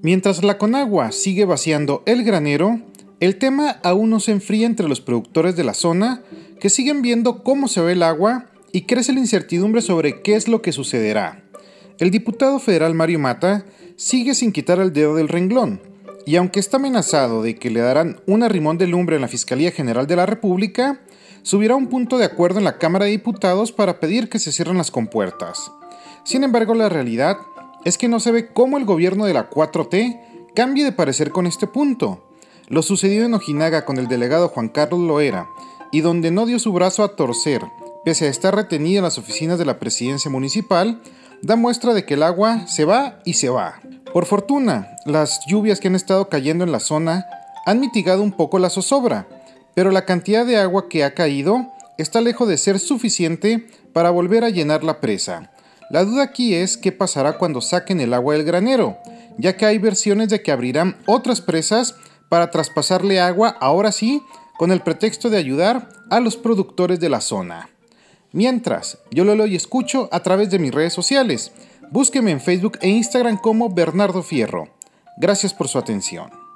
Mientras la Conagua sigue vaciando el granero, el tema aún no se enfría entre los productores de la zona, que siguen viendo cómo se ve el agua y crece la incertidumbre sobre qué es lo que sucederá. El diputado federal Mario Mata sigue sin quitar el dedo del renglón, y aunque está amenazado de que le darán un arrimón de lumbre en la Fiscalía General de la República, subirá un punto de acuerdo en la Cámara de Diputados para pedir que se cierren las compuertas. Sin embargo, la realidad es que no se ve cómo el gobierno de la 4T cambie de parecer con este punto. Lo sucedido en Ojinaga con el delegado Juan Carlos Loera, y donde no dio su brazo a torcer, pese a estar retenido en las oficinas de la presidencia municipal, da muestra de que el agua se va y se va. Por fortuna, las lluvias que han estado cayendo en la zona han mitigado un poco la zozobra, pero la cantidad de agua que ha caído está lejos de ser suficiente para volver a llenar la presa. La duda aquí es qué pasará cuando saquen el agua del granero, ya que hay versiones de que abrirán otras presas para traspasarle agua, ahora sí, con el pretexto de ayudar a los productores de la zona. Mientras, yo lo leo y escucho a través de mis redes sociales. Búsqueme en Facebook e Instagram como Bernardo Fierro. Gracias por su atención.